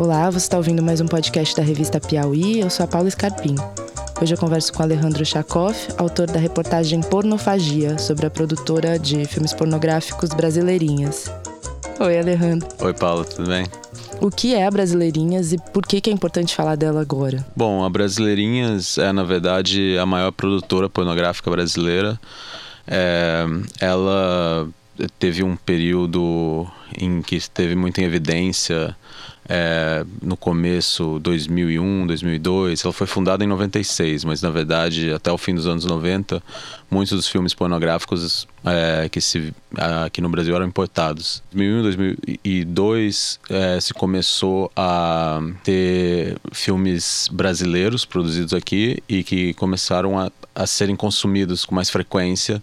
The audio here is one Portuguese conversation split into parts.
Olá, você está ouvindo mais um podcast da revista Piauí. Eu sou a Paula Scarpim. Hoje eu converso com Alejandro Chakoff, autor da reportagem Pornofagia, sobre a produtora de filmes pornográficos Brasileirinhas. Oi, Alejandro. Oi, Paula, tudo bem? O que é a Brasileirinhas e por que, que é importante falar dela agora? Bom, a Brasileirinhas é, na verdade, a maior produtora pornográfica brasileira. É, ela teve um período em que esteve muito em evidência é, no começo 2001, 2002. Ela foi fundada em 96, mas na verdade até o fim dos anos 90, muitos dos filmes pornográficos é, que se aqui no Brasil eram importados. Em 2001, 2002 é, se começou a ter filmes brasileiros produzidos aqui e que começaram a, a serem consumidos com mais frequência.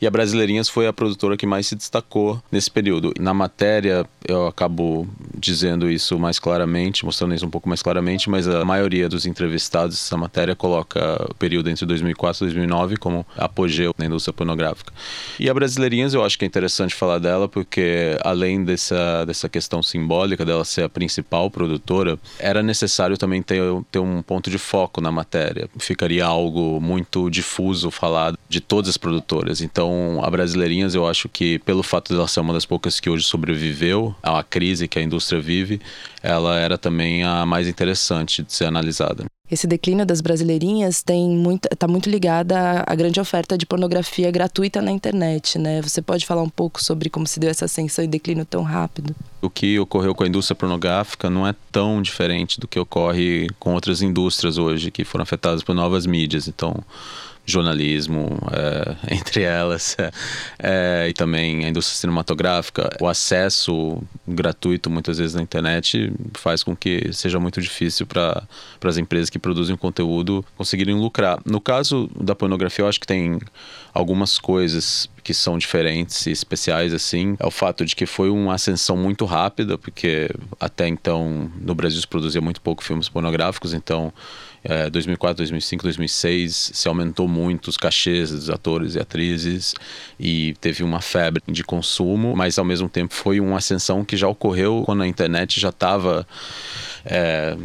E a Brasileirinhas foi a produtora que mais se destacou nesse período. Na matéria eu acabo dizendo isso mais claramente, mostrando isso um pouco mais claramente, mas a maioria dos entrevistados dessa matéria coloca o período entre 2004 e 2009 como apogeu na indústria pornográfica. E a Brasileirinhas eu acho que é interessante falar dela porque além dessa, dessa questão simbólica dela ser a principal produtora, era necessário também ter, ter um ponto de foco na matéria. Ficaria algo muito difuso falar de todas as produtoras. Então, a Brasileirinhas eu acho que pelo fato dela ser uma das poucas que hoje sobreviveu à crise que a indústria vive, ela era também a mais interessante de ser analisada. Esse declínio das brasileirinhas tem muito, está muito ligada à grande oferta de pornografia gratuita na internet, né? Você pode falar um pouco sobre como se deu essa ascensão e declínio tão rápido? O que ocorreu com a indústria pornográfica não é tão diferente do que ocorre com outras indústrias hoje que foram afetadas por novas mídias. Então, jornalismo, é, entre elas, é, é, e também a indústria cinematográfica. O acesso gratuito, muitas vezes, na internet faz com que seja muito difícil para as empresas que produzem conteúdo conseguirem lucrar. No caso da pornografia, eu acho que tem algumas coisas que são diferentes e especiais assim é o fato de que foi uma ascensão muito rápida porque até então no Brasil se produzia muito pouco filmes pornográficos então é, 2004 2005 2006 se aumentou muito os cachês dos atores e atrizes e teve uma febre de consumo mas ao mesmo tempo foi uma ascensão que já ocorreu quando a internet já estava é,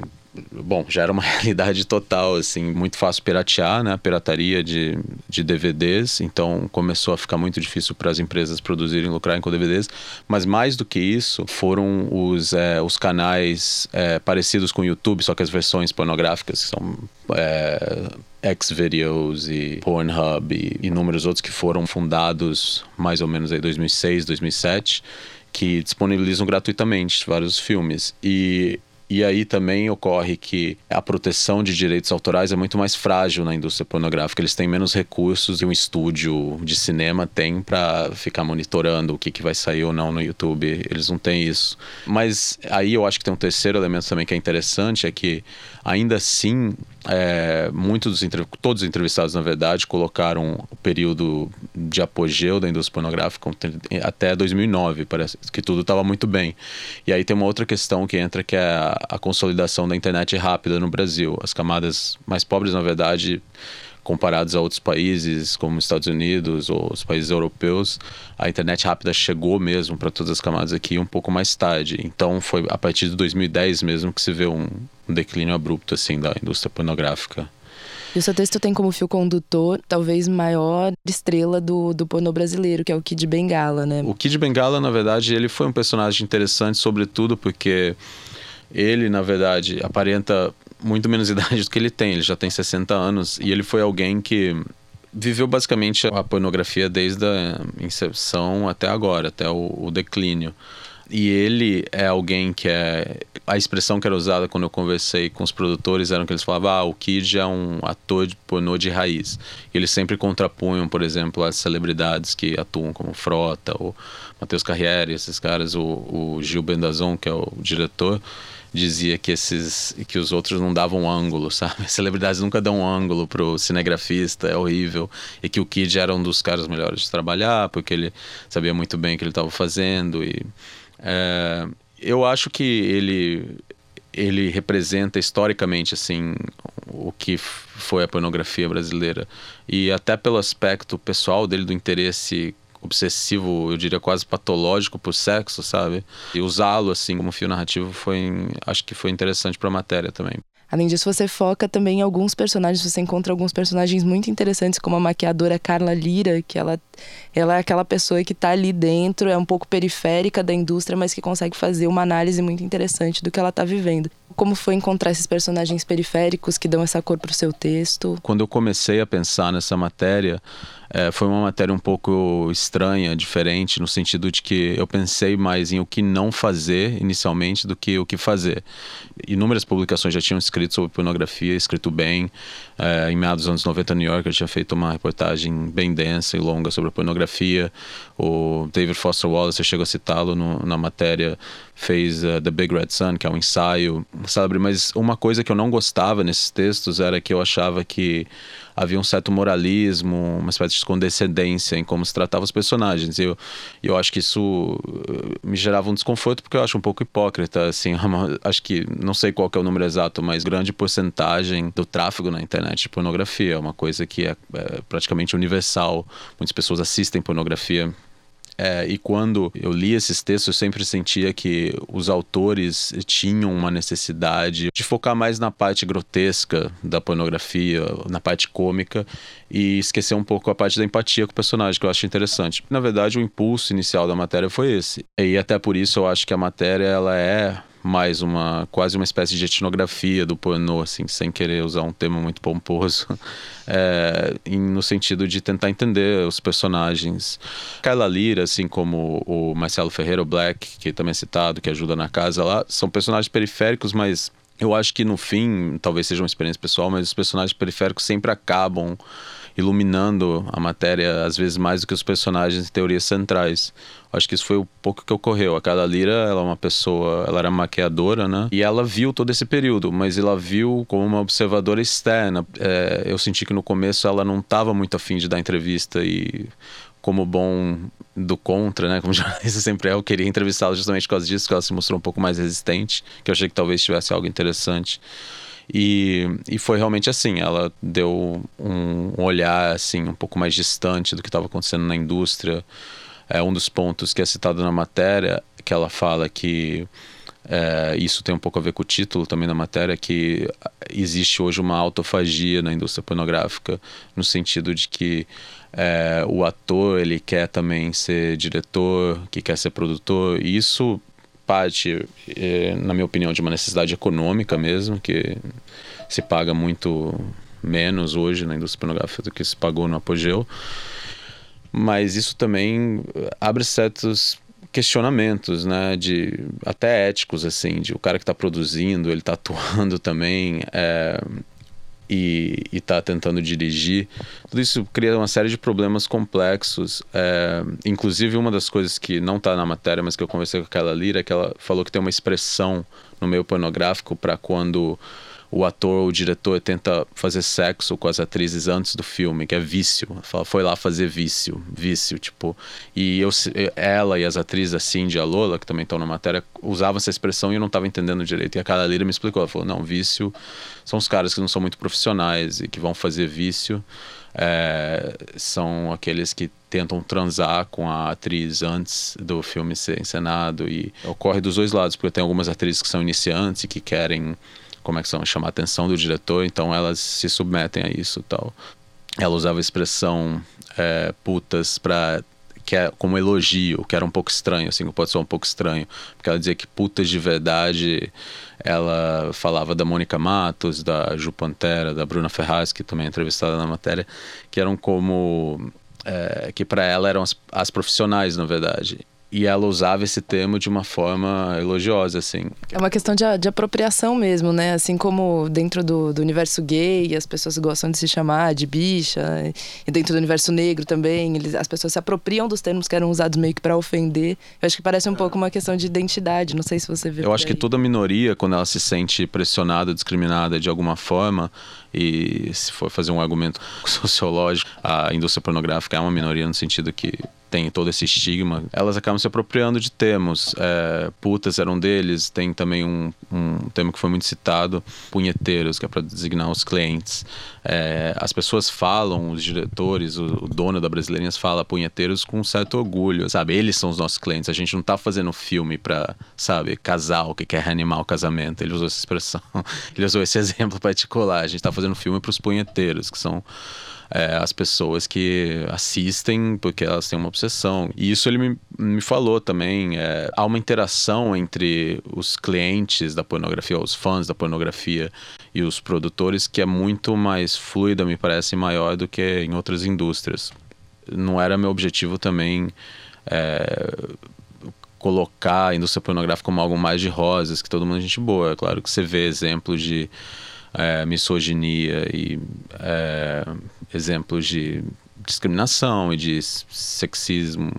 bom, já era uma realidade total, assim, muito fácil piratear, né? A pirataria de, de DVDs, então começou a ficar muito difícil para as empresas produzirem, lucrarem com DVDs, mas mais do que isso, foram os, é, os canais é, parecidos com o YouTube, só que as versões pornográficas, que são é, Xvideos e Pornhub e inúmeros outros que foram fundados mais ou menos em 2006, 2007, que disponibilizam gratuitamente vários filmes. E e aí também ocorre que a proteção de direitos autorais é muito mais frágil na indústria pornográfica. Eles têm menos recursos que um estúdio de cinema tem para ficar monitorando o que, que vai sair ou não no YouTube. Eles não têm isso. Mas aí eu acho que tem um terceiro elemento também que é interessante, é que ainda assim é, muitos dos todos os entrevistados na verdade colocaram o período de apogeu da indústria pornográfica até 2009 parece que tudo estava muito bem e aí tem uma outra questão que entra que é a, a consolidação da internet rápida no Brasil as camadas mais pobres na verdade comparados a outros países como Estados Unidos ou os países europeus, a internet rápida chegou mesmo para todas as camadas aqui um pouco mais tarde. Então foi a partir de 2010 mesmo que se vê um, um declínio abrupto assim da indústria pornográfica. E o seu texto tem como fio condutor, talvez, maior estrela do, do pornô brasileiro, que é o Kid Bengala, né? O Kid Bengala, na verdade, ele foi um personagem interessante, sobretudo porque ele, na verdade, aparenta muito menos idade do que ele tem. Ele já tem 60 anos e ele foi alguém que viveu basicamente a pornografia desde a inserção até agora, até o, o declínio. E ele é alguém que é. A expressão que era usada quando eu conversei com os produtores era que eles falavam: ah, o Kid é um ator de pornô de raiz. E eles sempre contrapunham, por exemplo, as celebridades que atuam como Frota, o Matheus Carriere, esses caras, o, o Gil Bendazon, que é o diretor dizia que esses que os outros não davam ângulo, sabe? As celebridades nunca dão ângulo pro cinegrafista, é horrível. E que o Kid era um dos caras melhores de trabalhar, porque ele sabia muito bem o que ele estava fazendo. E é, eu acho que ele ele representa historicamente assim o que foi a pornografia brasileira e até pelo aspecto pessoal dele do interesse obsessivo, eu diria quase patológico por sexo, sabe? E usá-lo assim como fio narrativo foi, acho que foi interessante para a matéria também. Além disso, você foca também em alguns personagens, você encontra alguns personagens muito interessantes, como a maquiadora Carla Lira, que ela, ela é aquela pessoa que está ali dentro, é um pouco periférica da indústria, mas que consegue fazer uma análise muito interessante do que ela está vivendo. Como foi encontrar esses personagens periféricos que dão essa cor para o seu texto? Quando eu comecei a pensar nessa matéria, é, foi uma matéria um pouco estranha, diferente, no sentido de que eu pensei mais em o que não fazer inicialmente do que o que fazer. Inúmeras publicações já tinham escrito sobre pornografia, escrito bem. É, em meados dos anos 90, New York, eu tinha feito uma reportagem bem densa e longa sobre a pornografia. O David Foster Wallace, eu chego a citá-lo na matéria, fez uh, The Big Red Sun, que é um ensaio célebre. Mas uma coisa que eu não gostava nesses textos era que eu achava que havia um certo moralismo, uma espécie de condescendência em como se tratava os personagens. E eu, eu acho que isso eh, me gerava um desconforto porque eu acho um pouco hipócrita, assim, acho que não sei qual é o número exato, mas grande porcentagem do tráfego na internet de pornografia é uma coisa que é, é praticamente universal. Muitas pessoas assistem pornografia é, e quando eu li esses textos, eu sempre sentia que os autores tinham uma necessidade de focar mais na parte grotesca da pornografia, na parte cômica, e esquecer um pouco a parte da empatia com o personagem, que eu acho interessante. Na verdade, o impulso inicial da matéria foi esse. E até por isso eu acho que a matéria ela é mais uma quase uma espécie de etnografia do pornô, assim, sem querer usar um termo muito pomposo, é, em, no sentido de tentar entender os personagens. Kyla Lira, assim como o Marcelo Ferreira o Black, que também é citado, que ajuda na casa lá, são personagens periféricos, mas eu acho que no fim, talvez seja uma experiência pessoal, mas os personagens periféricos sempre acabam iluminando a matéria, às vezes mais do que os personagens em teorias centrais. Acho que isso foi o pouco que ocorreu. A Carla Lira, ela é uma pessoa, ela era maquiadora, né? E ela viu todo esse período, mas ela viu como uma observadora externa. É, eu senti que no começo ela não estava muito afim de dar entrevista e como bom do contra, né? Como jornalista sempre é, eu queria entrevistá-la justamente por causa disso, que ela se mostrou um pouco mais resistente, que eu achei que talvez tivesse algo interessante. E, e foi realmente assim, ela deu um olhar assim um pouco mais distante do que estava acontecendo na indústria. É um dos pontos que é citado na matéria, que ela fala que é, isso tem um pouco a ver com o título também da matéria, que existe hoje uma autofagia na indústria pornográfica, no sentido de que é, o ator ele quer também ser diretor, que quer ser produtor, e isso parte, é, na minha opinião, de uma necessidade econômica mesmo, que se paga muito menos hoje na indústria pornográfica do que se pagou no apogeu. Mas isso também abre certos questionamentos, né, de até éticos assim, de o cara que está produzindo, ele está atuando também, é, e está tentando dirigir, tudo isso cria uma série de problemas complexos. É, inclusive, uma das coisas que não está na matéria, mas que eu conversei com aquela Lira, é que ela falou que tem uma expressão no meio pornográfico para quando o ator ou o diretor tenta fazer sexo com as atrizes antes do filme, que é vício. Fala, foi lá fazer vício, vício, tipo. E eu, ela e as atrizes, a Cindy e a Lola, que também estão na matéria, usavam essa expressão e eu não estava entendendo direito. E a Carla Lira me explicou, ela falou, não, vício são os caras que não são muito profissionais e que vão fazer vício. É, são aqueles que tentam transar com a atriz antes do filme ser encenado e ocorre dos dois lados, porque tem algumas atrizes que são iniciantes e que querem como é que são, chamar a atenção do diretor, então elas se submetem a isso tal. Ela usava a expressão é, putas para que é como elogio, que era um pouco estranho, assim, pode ser um pouco estranho, porque ela dizia que putas de verdade, ela falava da Mônica Matos, da Ju Pantera, da Bruna Ferraz, que também é entrevistada na matéria, que eram como é, que para ela eram as, as profissionais, na verdade e ela usava esse termo de uma forma elogiosa, assim. É uma questão de, de apropriação mesmo, né? Assim como dentro do, do, universo gay, as pessoas gostam de se chamar de bicha, e dentro do universo negro também, eles, as pessoas se apropriam dos termos que eram usados meio que para ofender. Eu acho que parece um é. pouco uma questão de identidade, não sei se você vê Eu acho aí. que toda minoria, quando ela se sente pressionada, discriminada de alguma forma, E se for fazer um argumento sociológico, a indústria pornográfica é uma minoria no sentido que tem todo esse estigma, elas acabam se apropriando de termos. É, putas eram um deles, tem também um, um termo que foi muito citado, punheteiros, que é para designar os clientes. É, as pessoas falam, os diretores, o, o, dono da Brasileirinhas fala punheteiros com certo orgulho, sabe? Eles são os nossos clientes, a gente não está fazendo filme para, sabe, casal que quer reanimar o casamento. Ele usou essa expressão, ele usou esse exemplo particular. A gente está fazendo filme para os punheteiros, que são é, as pessoas que assistem porque elas têm uma obsessão. E isso ele me, me falou também. É, há uma interação entre os clientes da pornografia, os fãs da pornografia e os produtores que é muito mais fluida, me parece, maior do que em outras indústrias. Não era meu objetivo também. É, colocar a indústria pornográfica como algo mais de rosas, que todo mundo é gente boa. É claro que você vê exemplos de é, misoginia e é, exemplos de discriminação e de sexismo.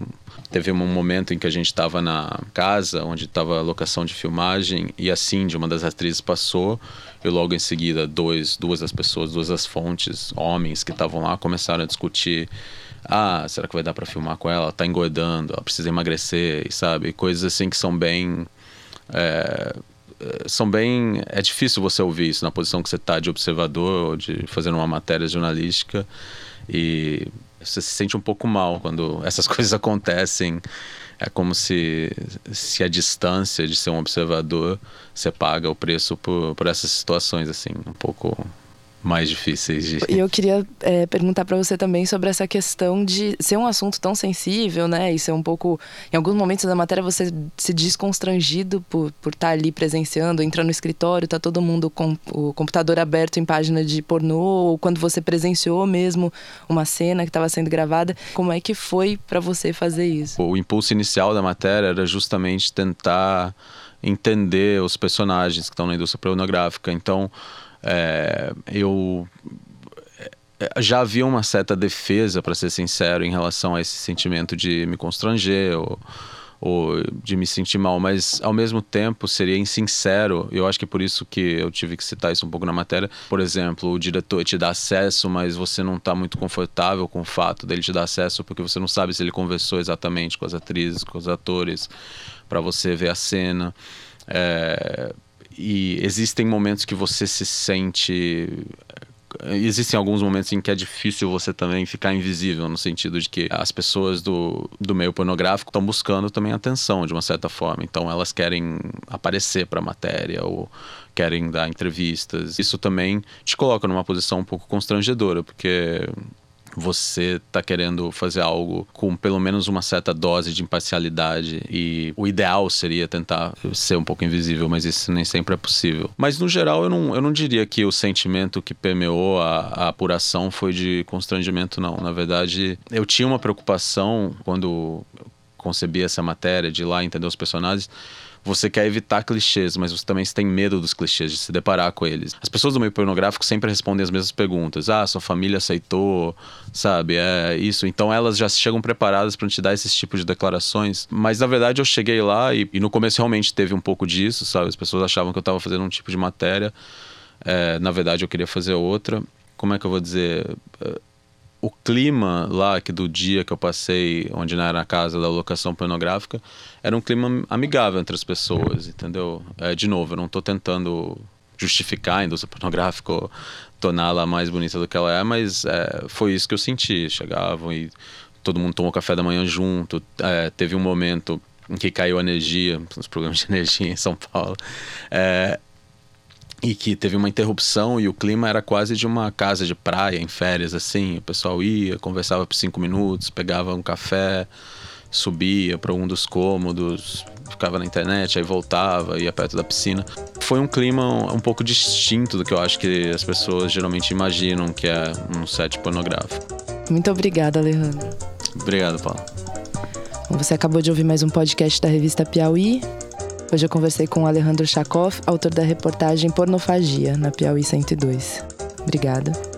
Teve um momento em que a gente estava na casa, onde estava a locação de filmagem, e a Cindy, uma das atrizes, passou, e logo em seguida, dois, duas das pessoas, duas das fontes, homens que estavam lá, começaram a discutir ah, será que vai dar para filmar com ela? Ela tá engordando, ela precisa emagrecer, sabe? Coisas assim que são bem é, são bem. É difícil você ouvir isso na posição que você está de observador ou de fazendo uma matéria jornalística e você se sente um pouco mal quando essas coisas acontecem. É como se, se a distância de ser um observador você paga o preço por, por essas situações, assim, um pouco mais difíceis de. E eu queria é, perguntar para você também sobre essa questão de ser um assunto tão sensível, né? E ser um pouco. Em alguns momentos da matéria você se diz constrangido por, por estar tá ali presenciando, entrar no escritório, tá todo mundo com o computador aberto em página de pornô, ou quando você presenciou mesmo uma cena que estava sendo gravada. Como é que foi para você fazer isso? O impulso inicial da matéria era justamente tentar entender os personagens que estão na indústria pornográfica. Então é, eu é, já havia uma certa defesa, para ser sincero, em relação a esse sentimento de me constranger ou, ou, de me sentir mal, mas ao mesmo tempo seria insincero. Eu acho que é por isso que eu tive que citar isso um pouco na matéria. Por exemplo, o diretor te dá acesso, mas você não está muito confortável com o fato dele te dar acesso porque você não sabe se ele conversou exatamente com as atrizes, com os atores, para você ver a cena. É, e existem momentos que você se sente existem alguns momentos em que é difícil você também ficar invisível, no sentido de que as pessoas do, do meio pornográfico estão buscando também atenção, de uma certa forma. Então elas querem aparecer para a matéria ou querem dar entrevistas. Isso também te coloca numa posição um pouco constrangedora, porque você está querendo fazer algo com pelo menos uma certa dose de imparcialidade e o ideal seria tentar ser um pouco invisível, mas isso nem sempre é possível. Mas no geral eu não, eu não diria que o sentimento que permeou a, a apuração foi de constrangimento, não. Na verdade, eu tinha uma preocupação quando concebi essa matéria de lá entender os personagens você quer evitar clichês, mas você também tem medo dos clichês, de se deparar com eles. As pessoas do meio pornográfico sempre respondem as mesmas perguntas. Ah, sua família aceitou, sabe? É isso. Então elas já chegam preparadas para te dar esses tipos de declarações. Mas na verdade eu cheguei lá e, e, no começo realmente teve um pouco disso, sabe? As pessoas achavam que eu estava fazendo um tipo de matéria. É, na verdade eu queria fazer outra. Como é que eu vou dizer? O clima lá que do dia que eu passei, onde não era a casa da locação pornográfica, era um clima amigável entre as pessoas, entendeu? É, de novo, eu não estou tentando justificar a indústria pornográfica ou torná-la mais bonita do que ela é, mas é, foi isso que eu senti. Chegavam e todo mundo tomou café da manhã junto. É, teve um momento em que caiu a energia, nos programas de energia em São Paulo. É, e que teve uma interrupção e o clima era quase de uma casa de praia em férias assim. O pessoal ia conversava por cinco minutos pegava um café subia para um dos cômodos ficava na internet aí voltava ia perto da piscina. Foi um clima um pouco distinto do que eu acho que as pessoas geralmente imaginam que é um set pornográfico. Muito obrigada Alejandro. Obrigado Paulo. Você acabou de ouvir mais um podcast da revista Piauí Hoje eu conversei com Alejandro Chakov, autor da reportagem Pornofagia, na Piauí 102. Obrigada.